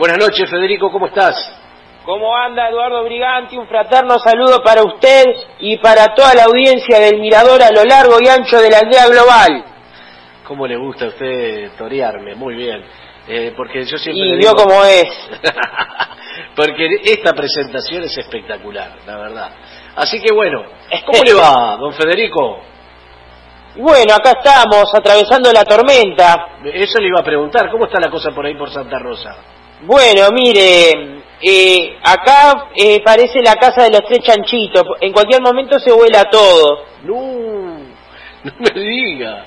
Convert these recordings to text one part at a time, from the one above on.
Buenas noches, Federico, ¿cómo estás? ¿Cómo anda Eduardo Briganti? Un fraterno saludo para usted y para toda la audiencia del Mirador a lo largo y ancho de la aldea global. ¿Cómo le gusta a usted torearme? Muy bien. Eh, porque yo siempre Y vio cómo es. porque esta presentación es espectacular, la verdad. Así que bueno, ¿cómo le va, don Federico? Bueno, acá estamos atravesando la tormenta. Eso le iba a preguntar, ¿cómo está la cosa por ahí por Santa Rosa? Bueno, mire, eh, acá eh, parece la casa de los tres chanchitos. En cualquier momento se vuela todo. No, no me diga.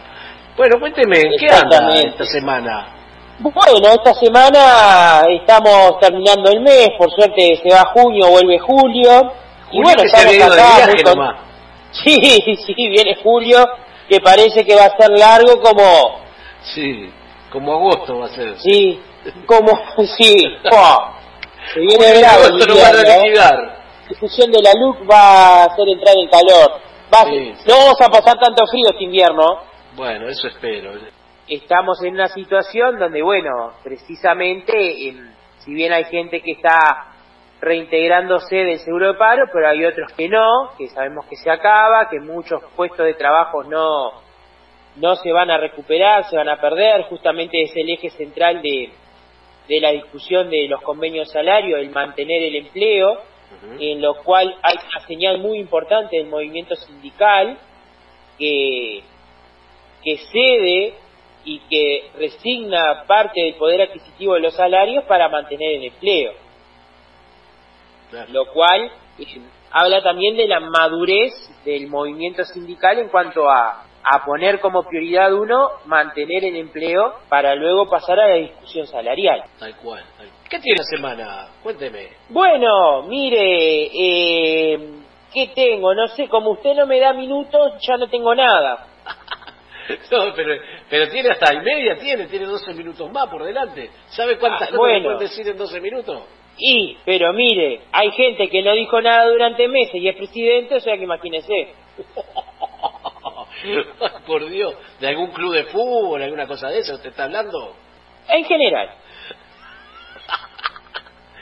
Bueno, cuénteme, ¿en qué anda esta semana? Bueno, esta semana estamos terminando el mes, por suerte se va junio, vuelve julio. y Julio bueno, estamos de acá muy con-. Sí, sí, viene julio, que parece que va a ser largo como, Sí, como agosto va a ser. sí, como, sí, se viene bravo el invierno, ¿eh? La de la luz va a hacer entrar en calor. Va a- Sí. No vamos a pasar tanto frío este invierno. Bueno, eso espero. Estamos en una situación donde, bueno, precisamente, si bien hay gente que está reintegrándose del seguro de paro, pero hay otros que no, que sabemos que se acaba, que muchos puestos de trabajo no, no se van a recuperar, se van a perder, justamente es el eje central de, de la discusión de los convenios salarios, el mantener el empleo, en lo cual hay una señal muy importante del movimiento sindical que, que cede y que resigna parte del poder adquisitivo de los salarios para mantener el empleo, Claro. lo cual eh, habla también de la madurez del movimiento sindical en cuanto a, a poner como prioridad uno mantener el empleo para luego pasar a la discusión salarial. Tal cual. tal- ¿Qué tiene la semana? Cuénteme. Bueno, mire, eh, ¿qué tengo? No sé, como usted no me da minutos, ya no tengo nada. No, pero, pero tiene hasta y media, tiene, tiene 12 minutos más por delante. ¿Sabe cuántas Ah, cosas bueno. puede decir en 12 minutos? Y, pero mire, hay gente que no dijo nada durante meses y es presidente, o sea que imagínese. por Dios, ¿de algún club de fútbol, alguna cosa de eso usted está hablando? En general.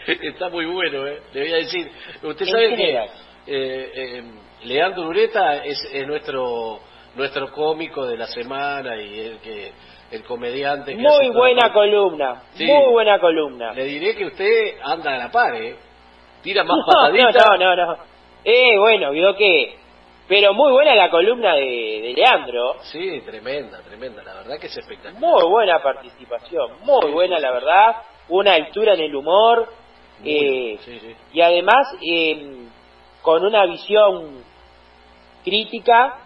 Está muy bueno, ¿eh? Le voy a decir, usted En sabe que general. eh, eh, Leandro Ureta es, es nuestro nuestro cómico de la semana y el que el comediante que Muy buena columna, Sí. muy buena columna. Le diré que usted anda a la par, ¿eh? Tira más No, pataditas. no, no, no. Eh, bueno, vio que... Pero muy buena la columna de, de Leandro. Sí, tremenda, tremenda. La verdad que es espectacular. Muy buena participación, muy buena la verdad. Una altura en el humor. Eh, sí, sí. y además eh, con una visión crítica,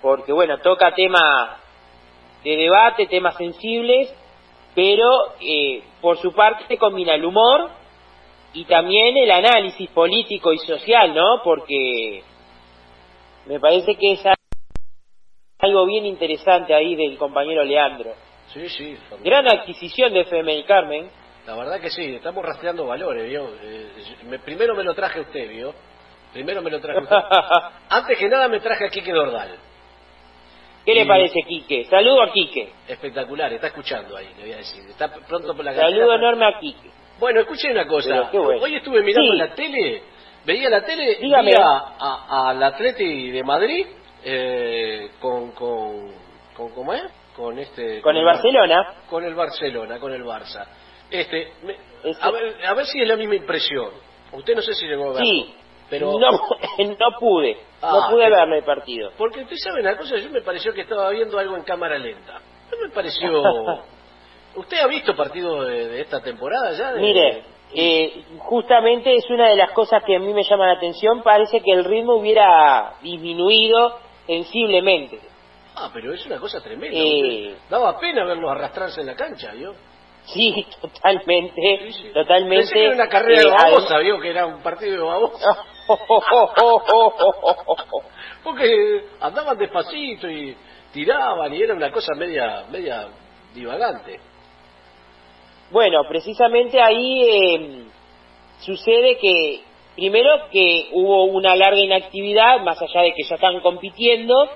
porque bueno, toca temas de debate, temas sensibles, pero eh, por su parte combina el humor y también el análisis político y social, ¿no? Porque me parece que es algo bien interesante ahí del compañero Leandro. Sí, sí. Gran adquisición de FM del Carmen. La verdad que sí, estamos rastreando valores, ¿vio? Eh, me- primero me lo traje usted, ¿vio? Primero me lo traje a usted. Antes que nada me traje a Quique Dordal. ¿Qué le parece, Quique? Saludo a Quique. Espectacular, está escuchando ahí, le voy a decir. Está pronto por la Saludo enorme a Quique. Bueno, escuché una cosa. Bueno. Hoy estuve mirando Sí. la tele, veía la tele, Dígame. vi a, a- al Atleti de Madrid eh, con, con, con, ¿cómo es? Con este... Con el Barcelona. Con el Barcelona, con el Barça. Este, me- Este- a, ver, a ver si es la misma impresión. Usted no sé si llegó a verlo. Sí. Pero, No, no pude. Ah, no pude que- verlo el partido. porque usted sabe una cosa, yo me pareció que estaba viendo algo en cámara lenta. No me pareció... ¿Usted ha visto partidos de, de esta temporada ya? De- Mire, eh, justamente es una de las cosas que a mí me llama la atención. Parece que el ritmo hubiera disminuido sensiblemente. Ah, pero es una cosa tremenda. Eh. Daba pena verlos arrastrarse en la cancha, ¿vio? Sí, totalmente, Sí, sí. totalmente. Pensé que era una carrera de eh, babosa, ¿vio? Que era un partido de babosa. Porque andaban despacito y tiraban y era una cosa media, media divagante. Bueno, precisamente ahí eh, sucede que, primero que hubo una larga inactividad, más allá de que ya están compitiendo,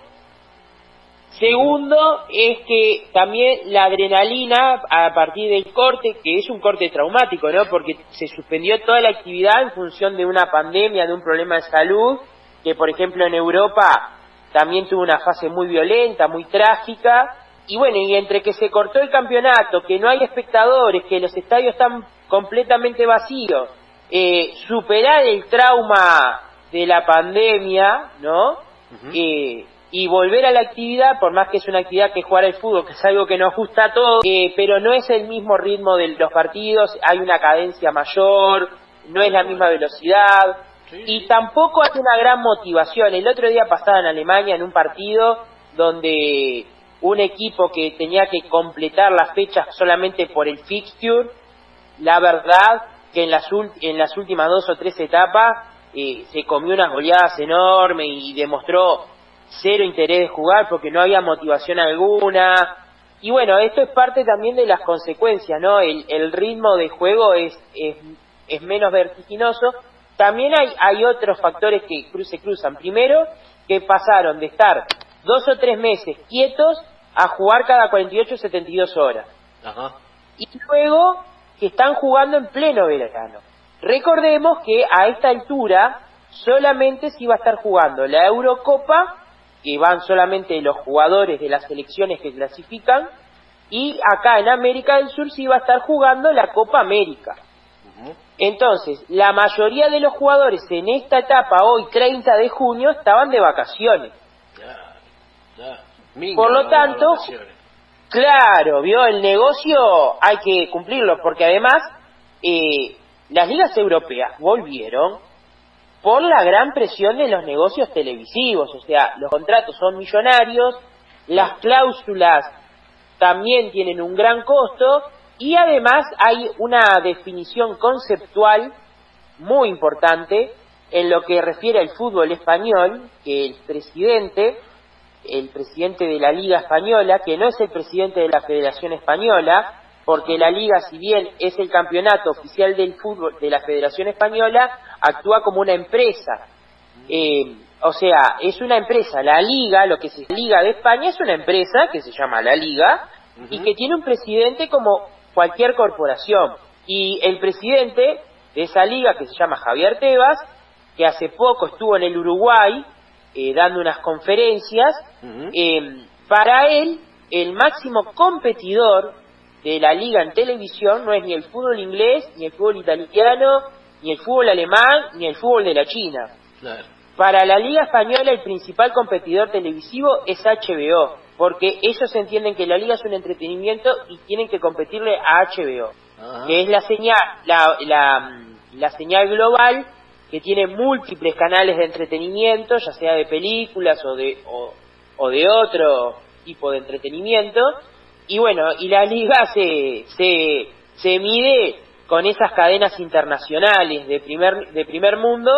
Segundo es que también la adrenalina a partir del corte, que es un corte traumático, ¿no? Porque se suspendió toda la actividad en función de una pandemia, de un problema de salud, que por ejemplo en Europa también tuvo una fase muy violenta, muy trágica, y bueno, y entre que se cortó el campeonato, que no hay espectadores, que los estadios están completamente vacíos, eh, superar el trauma de la pandemia, ¿no? eh, y volver a la actividad, por más que es una actividad que jugar el fútbol, que es algo que nos gusta a todos, eh, pero no es el mismo ritmo de los partidos, hay una cadencia mayor, no es la misma velocidad, y tampoco hay una gran motivación. El otro día pasaba en Alemania en un partido donde un equipo que tenía que completar las fechas solamente por el fixture, la verdad que en las, en las últimas dos o tres etapas eh, se comió unas goleadas enormes y demostró cero interés de jugar porque no había motivación alguna. Y bueno, esto es parte también de las consecuencias, ¿no? El, ritmo de juego es, es, es, menos vertiginoso. También hay, hay otros factores que se cruzan. Primero, que pasaron de estar dos o tres meses quietos a jugar cada 48 o 72 horas. Y luego que están jugando en pleno verano. Recordemos que a esta altura solamente se iba a estar jugando la Eurocopa que van solamente los jugadores de las selecciones que clasifican, y acá en América del Sur se iba a estar jugando la Copa América. Entonces, la mayoría de los jugadores en esta etapa, hoy 30 de junio, estaban de vacaciones. Por lo tanto, claro, vio, el negocio hay que cumplirlo, porque además eh, las ligas europeas volvieron por la gran presión de los negocios televisivos, o sea, los contratos son millonarios, las cláusulas también tienen un gran costo y además hay una definición conceptual muy importante en lo que refiere al fútbol español, que el presidente, el presidente de la Liga Española, que no es el presidente de la Federación Española, porque la liga, si bien es el campeonato oficial del fútbol de la Federación Española, actúa como una empresa. Eh, o sea, es una empresa. La liga, lo que es la Liga de España, es una empresa que se llama la Liga y que tiene un presidente como cualquier corporación. Y el presidente de esa liga, que se llama Javier Tebas, que hace poco estuvo en el Uruguay eh, dando unas conferencias, eh, para él el máximo competidor de la liga en televisión no es ni el fútbol inglés, ni el fútbol italiano, ni el fútbol alemán, ni el fútbol de la China. Para la liga española el principal competidor televisivo es HBO, porque ellos entienden que la liga es un entretenimiento y tienen que competirle a HBO, que es la señal, la, la, la señal global que tiene múltiples canales de entretenimiento, ya sea de películas o de, o, o de otro tipo de entretenimiento, y bueno, y la liga se, se, se mide con esas cadenas internacionales de primer, de primer mundo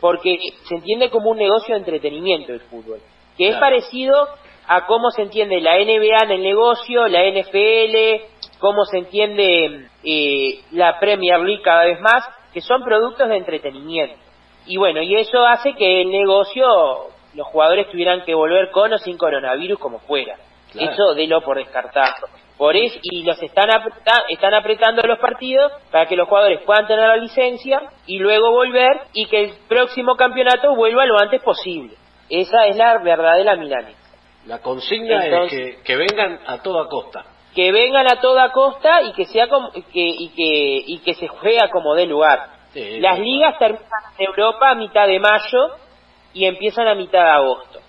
porque se entiende como un negocio de entretenimiento el fútbol, que es parecido a cómo se entiende la NBA en el negocio, la NFL, cómo se entiende eh, la Premier League cada vez más, que son productos de entretenimiento. Y bueno, y eso hace que el negocio, los jugadores tuvieran que volver con o sin coronavirus como fuera. Eso de lo por descartarlo. Por eso, y los están, están apretando los partidos para que los jugadores puedan tener la licencia y luego volver y que el próximo campeonato vuelva lo antes posible. Esa es la verdadera milanesa. La consigna es que, que, vengan a toda costa. Que vengan a toda costa y que sea como, que, y que y que se juega como de lugar. Las ligas terminan en Europa a mitad de mayo y empiezan a mitad de agosto.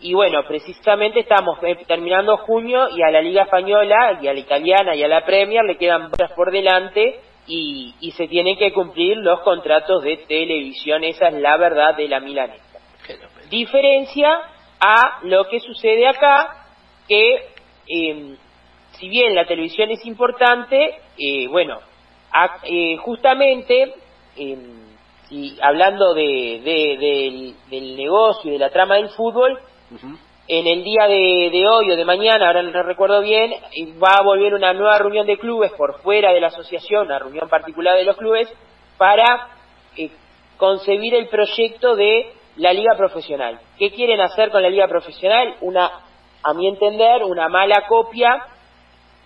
Y bueno, precisamente estamos eh, terminando junio y a la Liga Española y a la Italiana y a la Premier le quedan horas por delante y, y se tienen que cumplir los contratos de televisión. Esa es la verdad de la milanesa. Diferencia a lo que sucede acá, que em, si bien la televisión es importante, eh, bueno, eh, justamente, em, si, hablando de, del, del negocio y de la trama del fútbol, en el día de, hoy o de mañana, ahora no recuerdo bien, va a volver una nueva reunión de clubes por fuera de la asociación, una reunión particular de los clubes, para eh, concebir el proyecto de la liga profesional. ¿Qué quieren hacer con la liga profesional? Una a mi entender, una mala copia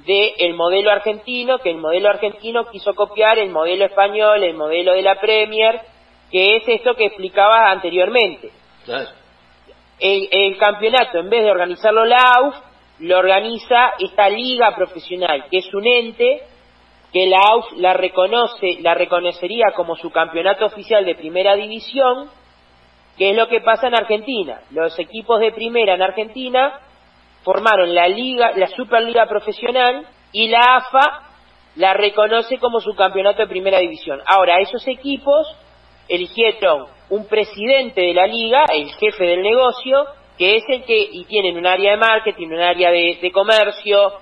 del modelo argentino, que el modelo argentino quiso copiar el modelo español, el modelo de la Premier, que es esto que explicaba anteriormente. El, campeonato, en vez de organizarlo la AUF, lo organiza esta liga profesional, que es un ente que la AUF la reconoce, la reconocería como su campeonato oficial de primera división, que es lo que pasa en Argentina. Los equipos de primera en Argentina formaron la liga, la Superliga profesional y la AFA la reconoce como su campeonato de primera división. Ahora, esos equipos eligieron un presidente de la liga, el jefe del negocio, que es el que, y tienen un área de marketing, un área de, comercio,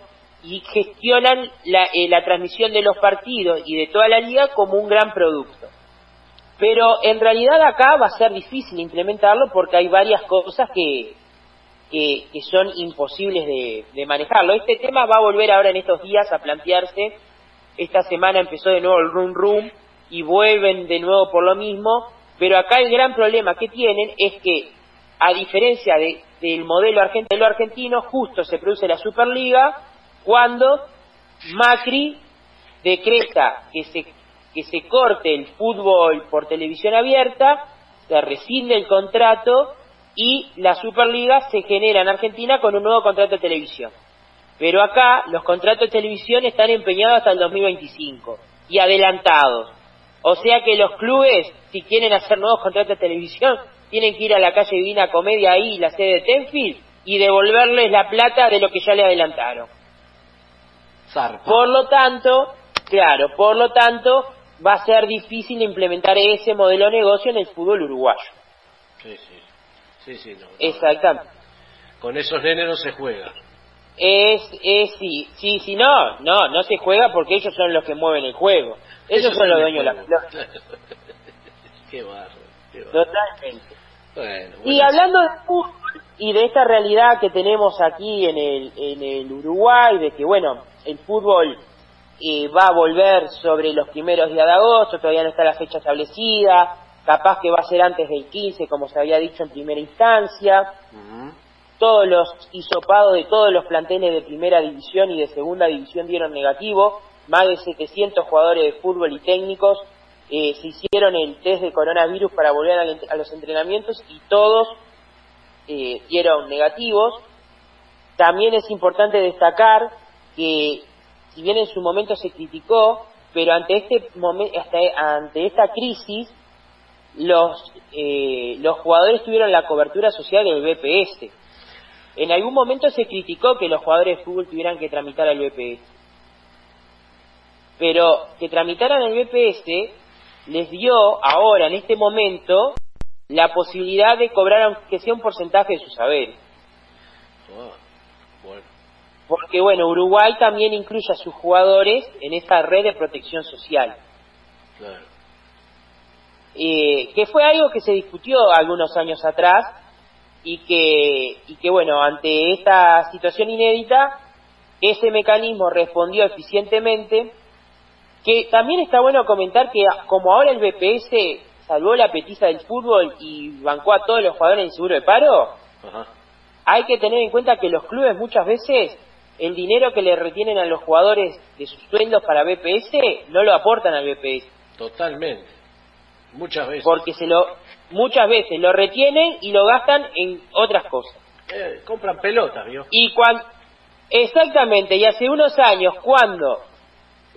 y gestionan la, eh, la transmisión de los partidos y de toda la liga como un gran producto. Pero en realidad acá va a ser difícil implementarlo porque hay varias cosas que, que, son imposibles de, manejarlo. Este tema va a volver ahora en estos días a plantearse. Esta semana empezó de nuevo el Room Room y vuelven de nuevo por lo mismo. Pero acá el gran problema que tienen es que, a diferencia del modelo argentino, argentino, justo se produce la Superliga cuando Macri decreta que se, que se corte el fútbol por televisión abierta, se rescinde el contrato y la Superliga se genera en Argentina con un nuevo contrato de televisión. Pero acá los contratos de televisión están empeñados hasta el 2025 y adelantados. O sea que los clubes, si quieren hacer nuevos contratos de televisión, tienen que ir a la calle Divina Comedia ahí, la sede de Tenfield, y devolverles la plata de lo que ya le adelantaron. Por lo tanto, claro, por lo tanto, va a ser difícil implementar ese modelo de negocio en el fútbol uruguayo. Sí, sí. Sí, sí, no, Exactamente. Con esos nenes no se juega. Es, es, sí, sí, sí, no, no, no se juega porque ellos son los que mueven el juego. Ellos, son los dueños de la qué barro, qué Totalmente. Bueno, y hablando de fútbol y de esta realidad que tenemos aquí en el, en el Uruguay, de que, bueno, el fútbol eh, va a volver sobre los primeros días de agosto, todavía no está la fecha establecida, capaz que va a ser antes del 15, como se había dicho en primera instancia. Todos los hisopados de todos los planteles de primera división y de segunda división dieron negativo. Más de 700 jugadores de fútbol y técnicos eh, se hicieron el test de coronavirus para volver a, los entrenamientos y todos eh, dieron negativos. También es importante destacar que, si bien en su momento se criticó, pero ante este momento, ante esta crisis, los, eh, los jugadores tuvieron la cobertura social del BPS. En algún momento se criticó que los jugadores de fútbol tuvieran que tramitar al BPS. Pero que tramitaran el BPS les dio ahora, en este momento, la posibilidad de cobrar aunque sea un porcentaje de sus saberes. Ah, Porque bueno, Uruguay también incluye a sus jugadores en esta red de protección social. Claro eh, que fue algo que se discutió algunos años atrás y que, y que, bueno, ante esta situación inédita, ese mecanismo respondió eficientemente, que también está bueno comentar que como ahora el BPS salvó la petiza del fútbol y bancó a todos los jugadores en seguro de paro, hay que tener en cuenta que los clubes muchas veces el dinero que le retienen a los jugadores de sus sueldos para BPS no lo aportan al BPS. Totalmente. Muchas veces. Porque se lo, muchas veces lo retienen y lo gastan en otras cosas. Eh, compran pelotas, ¿vio? Y cuando, exactamente, y hace unos años, cuando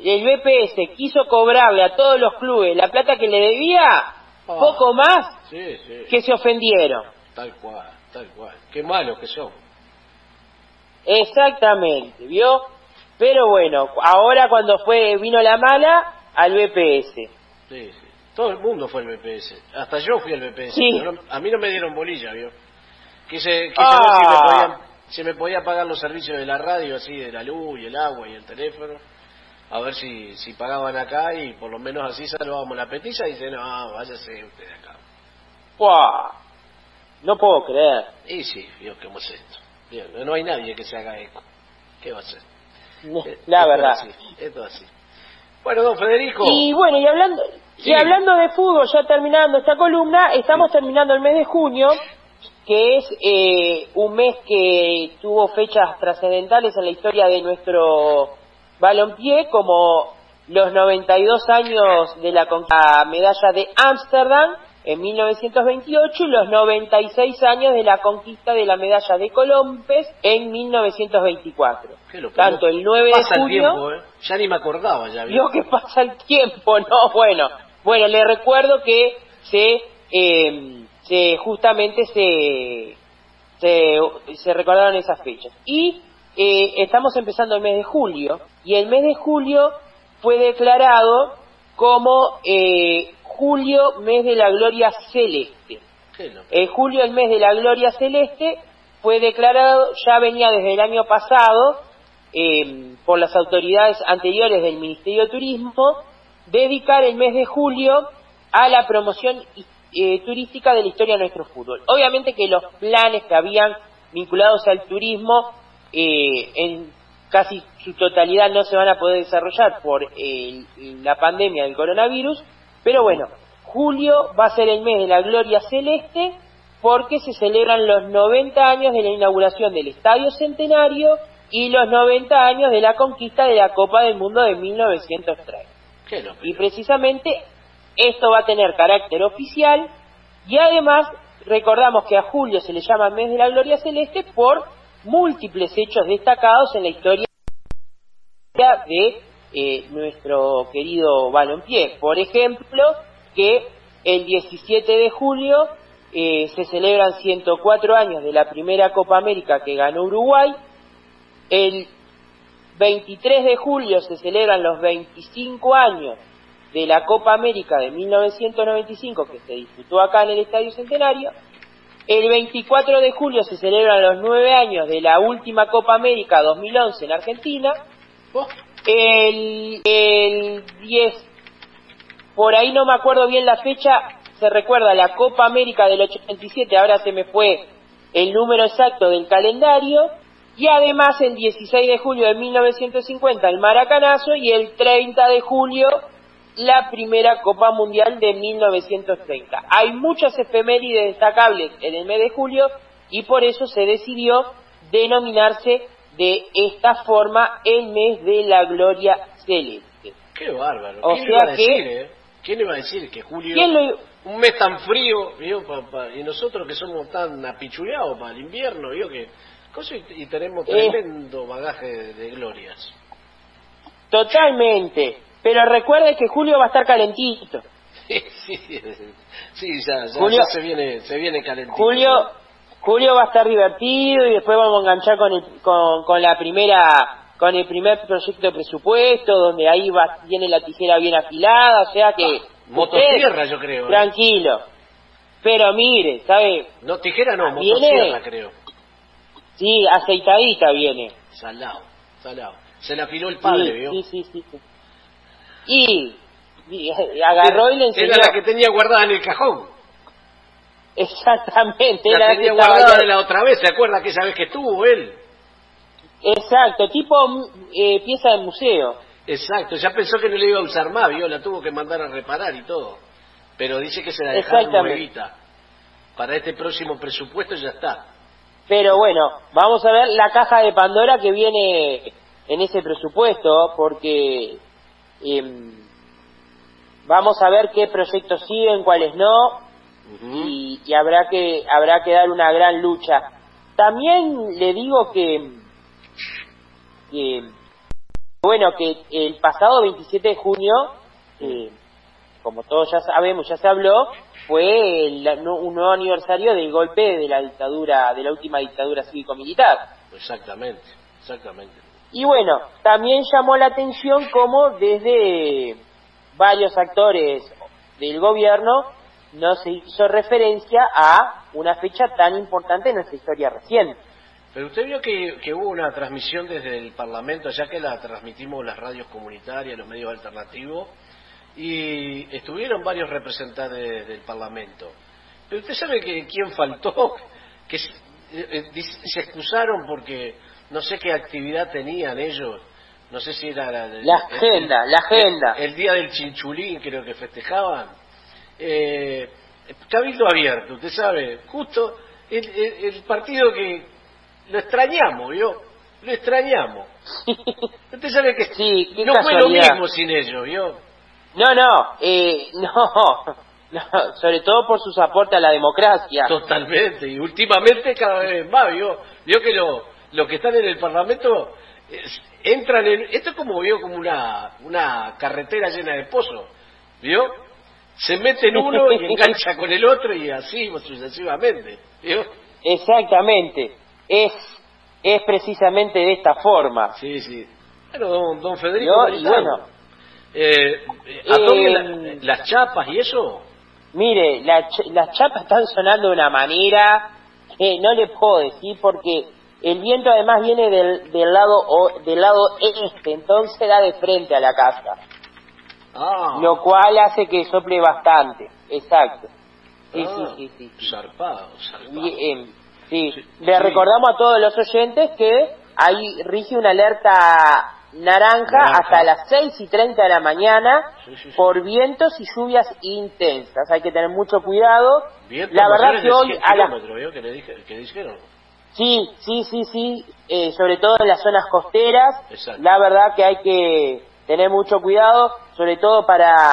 el BPS quiso cobrarle a todos los clubes la plata que le debía, ah. poco más que se ofendieron. Tal cual, tal cual. Qué malo que son. Exactamente, ¿vio? Pero bueno, ahora cuando fue vino la mala, al BPS. Sí, sí. Todo el mundo fue el BPS. Hasta yo fui al BPS. a mí no me dieron bolilla, ¿vio? Quise, quise ver si me, podían, si me podía pagar los servicios de la radio, así, de la luz y el agua y el teléfono. A ver si, si pagaban acá y por lo menos así salvábamos la petiza y dice, no, váyase usted de acá. ¡Wow! No puedo creer. Y sí, Dios, ¿cómo es esto? No hay nadie que se haga eco. ¿Qué va a ser? La verdad. esto así. Bueno, don Federico. Y bueno, y hablando, y hablando de fútbol, ya terminando esta columna, estamos terminando el mes de junio que es eh, un mes que tuvo fechas trascendentales en la historia de nuestro balompié, como los 92 años de la, la medalla de Ámsterdam en 1928 y los 96 años de la conquista de la medalla de Colombes en 1924. Tanto el 9 de julio... ¿eh? Ya ni me acordaba ya. Dios que pasa el tiempo, no, bueno. Bueno, le recuerdo que se, eh, se justamente se, se, se, recordaron esas fechas. Y eh, estamos empezando el mes de julio, y el mes de julio fue declarado como eh, julio, mes de la gloria celeste. El julio, el mes de la gloria celeste, fue declarado, ya venía desde el año pasado, eh, por las autoridades anteriores del Ministerio de Turismo, dedicar el mes de julio a la promoción eh, turística de la historia de nuestro fútbol. Obviamente que los planes que habían vinculados al turismo eh, en casi su totalidad no se van a poder desarrollar por la pandemia del coronavirus, pero bueno, julio va a ser el mes de la gloria celeste porque se celebran los 90 años de la inauguración del Estadio Centenario y los 90 años de la conquista de la Copa del Mundo de 1903. Y precisamente esto va a tener carácter oficial y además recordamos que a julio se le llama mes de la gloria celeste por múltiples hechos destacados en la historia de eh, nuestro querido balompié. Por ejemplo, que el 17 de julio eh, se celebran 104 años de la primera Copa América que ganó Uruguay. El 23 de julio se celebran los 25 años de la Copa América de 1995 que se disputó acá en el Estadio Centenario. El 24 de julio se celebran los 9 años de la última Copa América 2011 en Argentina. El, el 10, por ahí no me acuerdo bien la fecha, se recuerda la Copa América del 87, ahora se me fue el número exacto del calendario, y además el 16 de julio de 1950 el Maracanazo y el 30 de julio la primera Copa Mundial de 1930. Hay muchas efemérides destacables en el mes de julio y por eso se decidió denominarse de esta forma el mes de la gloria celeste. Qué bárbaro. O ¿Quién sea iba a decir, que, eh? ¿Quién iba a decir que julio, un mes tan frío, y nosotros que somos tan apichuleados para el invierno, ¿vio? que y, tenemos eh. tremendo bagaje de, glorias. Totalmente. Pero recuerde que julio va a estar calentito. sí, sí, ya, ya, se viene, se viene calentito. Julio, Julio va a estar divertido y después vamos a enganchar con, el, con, con la primera con el primer proyecto de presupuesto, donde ahí va, tiene la tijera bien afilada, o sea que... Ah, motosierra, yo creo. ¿eh? Tranquilo. Pero mire, ¿sabe? No, tijera no, motosierra creo. Sí, aceitadita viene. Salado, salado. Se la afiló el padre, ¿vio? Sí, sí, sí. Y, y, agarró y le enseñó... Era la que tenía guardada en el cajón. Exactamente. La tenía guardada de la otra vez, ¿se acuerda que esa vez que estuvo él? Exacto, tipo eh, pieza de museo. Exacto, ya pensó que no le iba a usar más, vio, la tuvo que mandar a reparar y todo. Pero dice que se la dejaron nuevita. Para este próximo presupuesto ya está. Pero bueno, vamos a ver la caja de Pandora que viene en ese presupuesto, porque em, vamos a ver qué proyectos siguen, cuáles no, y, habrá que habrá que dar una gran lucha. También le digo que, bueno que el pasado 27 de junio, como todos ya sabemos, ya se habló, fue un nuevo aniversario del golpe de la dictadura, de la última dictadura cívico-militar. Exactamente, exactamente. Y bueno, también llamó la atención como desde varios actores del gobierno no se hizo referencia a una fecha tan importante en nuestra historia reciente. Pero usted vio que, hubo una transmisión desde el Parlamento, ya que la transmitimos las radios comunitarias, los medios alternativos, y estuvieron varios representantes del Parlamento. Pero usted sabe que quién faltó, que se, eh, eh, se excusaron porque no sé qué actividad tenían ellos, no sé si era la, la agenda, la agenda. el día del chinchulín creo que festejaban eh, cabildo abierto, usted sabe, justo el, partido que lo extrañamos, ¿vio? Lo extrañamos. Usted sabe que sí, no fue lo mismo sin ellos, ¿vio? No, no, eh, no, no, sobre todo por sus aportes a la democracia. Totalmente, y últimamente cada vez más, ¿vio? Vio que lo, los que están en el Parlamento entran en... Esto es como, vio, como una, una carretera llena de pozos, ¿vio? Se meten uno y engancha con el otro y así sucesivamente, ¿vio? Exactamente, es, es precisamente de esta forma. Sí, sí. Bueno, don, don Federico, bueno, eh, eh, las chapas y eso. Mire, las chapas están sonando de una manera que no le puedo decir porque el viento además viene del, del lado o, del lado este, entonces da de frente a la casa. Ah. Lo cual hace que sople bastante. Exacto. Sí, sí, ah, sí, sí. Zarpado, em, sí. Le recordamos a todos los oyentes que ahí rige una alerta naranja, hasta las 6 y 30 de la mañana por vientos y lluvias intensas. Hay que tener mucho cuidado. la verdad que hoy a la... que, dijeron. Sí, sí, sí, sí, eh, sobre todo en las zonas costeras. La verdad que hay que tener mucho cuidado, sobre todo para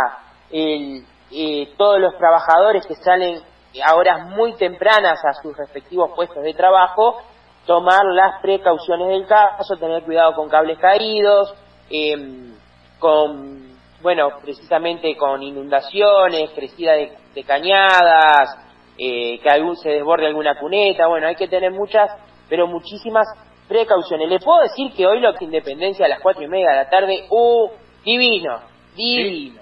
el, eh, todos los trabajadores que salen a horas muy tempranas a sus respectivos puestos de trabajo tomar las precauciones del caso, tener cuidado con cables caídos, em, con, bueno, precisamente con inundaciones, crecida de, cañadas, eh, que algún se desborde alguna cuneta, bueno, hay que tener muchas, pero muchísimas precauciones. Le puedo decir que hoy lo que Independencia a las cuatro y media de la tarde, ¡uh! Divino, divino.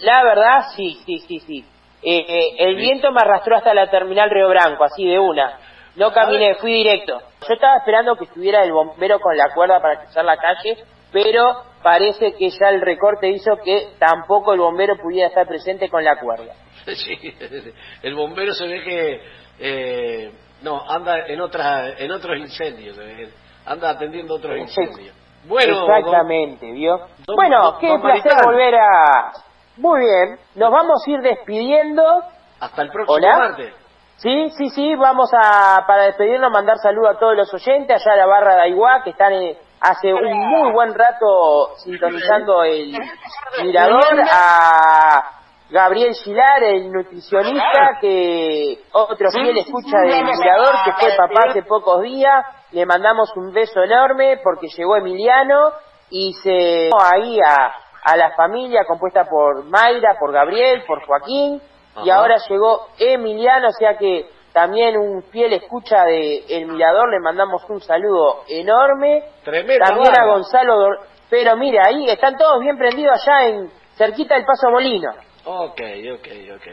La, verdad, sí, sí, sí, sí. Eh, eh, el viento me arrastró hasta la terminal Río Branco, así de una. No caminé, fui directo. Yo estaba esperando que estuviera el bombero con la cuerda para cruzar la calle, pero parece que ya el recorte hizo que tampoco el bombero pudiera estar presente con la cuerda. Sí, el bombero se ve que eh, no anda en otras en otros incendios, anda atendiendo otros incendios. Bueno, exactamente, vio. bueno, qué placer volver a. Muy bien, nos vamos a ir despidiendo. Hasta el próximo martes. Sí, sí, sí, vamos a, para despedirnos, mandar saludos a todos los oyentes, allá a la barra de Aiguá, que están hace un muy buen rato sintonizando el mirador, a Gabriel Gilar, el nutricionista, que otro fiel escucha del mirador, que fue papá hace pocos días, le mandamos un beso enorme porque llegó Emiliano y se ahí a, a la familia compuesta por Mayra, por Gabriel, por Joaquín, y ahora llegó Emiliano, o sea que también un fiel escucha de El Mirador, le mandamos un saludo enorme. Tremendo. También a Gonzalo, pero mire, ahí están todos bien prendidos allá en cerquita del Paso Molino. Ok, ok, ok.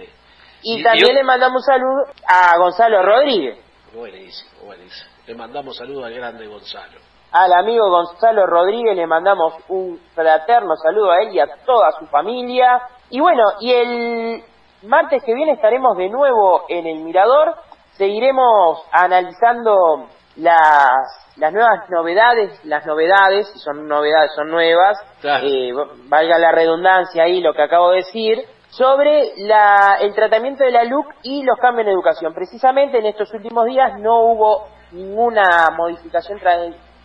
Y, también le mandamos un saludo a Gonzalo Rodríguez. Buenísimo, buenísimo. Le mandamos saludo al grande Gonzalo. Al amigo Gonzalo Rodríguez le mandamos un fraterno saludo a él y a toda su familia. Y bueno, y el martes que viene estaremos de nuevo en el Mirador. Seguiremos analizando las, las nuevas novedades, las novedades, si son novedades, son nuevas, eh, valga la redundancia ahí lo que acabo de decir, sobre la, el tratamiento de la LUC y los cambios en educación. Precisamente en estos últimos días no hubo ninguna modificación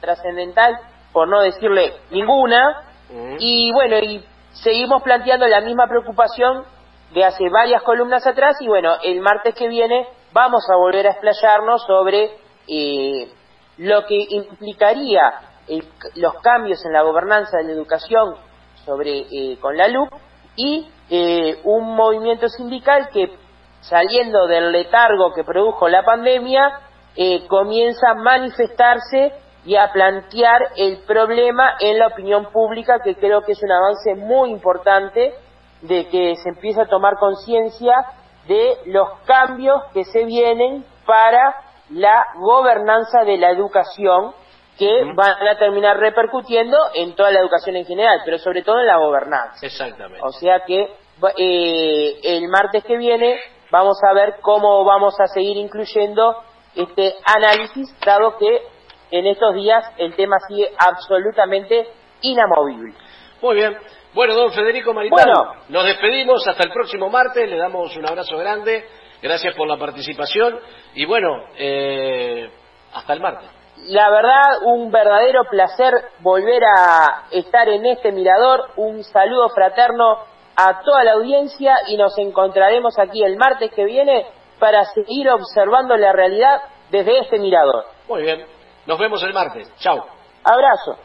trascendental, por no decirle ninguna, mm. y bueno, y seguimos planteando la misma preocupación de hace varias columnas atrás y bueno, el martes que viene vamos a volver a explayarnos sobre eh, lo que implicaría los cambios en la gobernanza de la educación sobre eh, con la LUC y eh, un movimiento sindical que saliendo del letargo que produjo la pandemia comienza a manifestarse y a plantear el problema en la opinión pública que creo que es un avance muy importante de que se empiece a tomar conciencia de los cambios que se vienen para la gobernanza de la educación que van a terminar repercutiendo en toda la educación en general, pero sobre todo en la gobernanza. Exactamente. O sea que eh, el martes que viene vamos a ver cómo vamos a seguir incluyendo este análisis, dado que en estos días el tema sigue absolutamente inamovible. Muy bien. Bueno, don Federico Maritano, nos despedimos hasta el próximo martes, le damos un abrazo grande. Gracias por la participación y bueno, eh, hasta el martes. La verdad, un verdadero placer volver a estar en este mirador. Un saludo fraterno a toda la audiencia y nos encontraremos aquí el martes que viene para seguir observando la realidad desde este mirador. Muy bien, nos vemos el martes. Chao. Abrazo.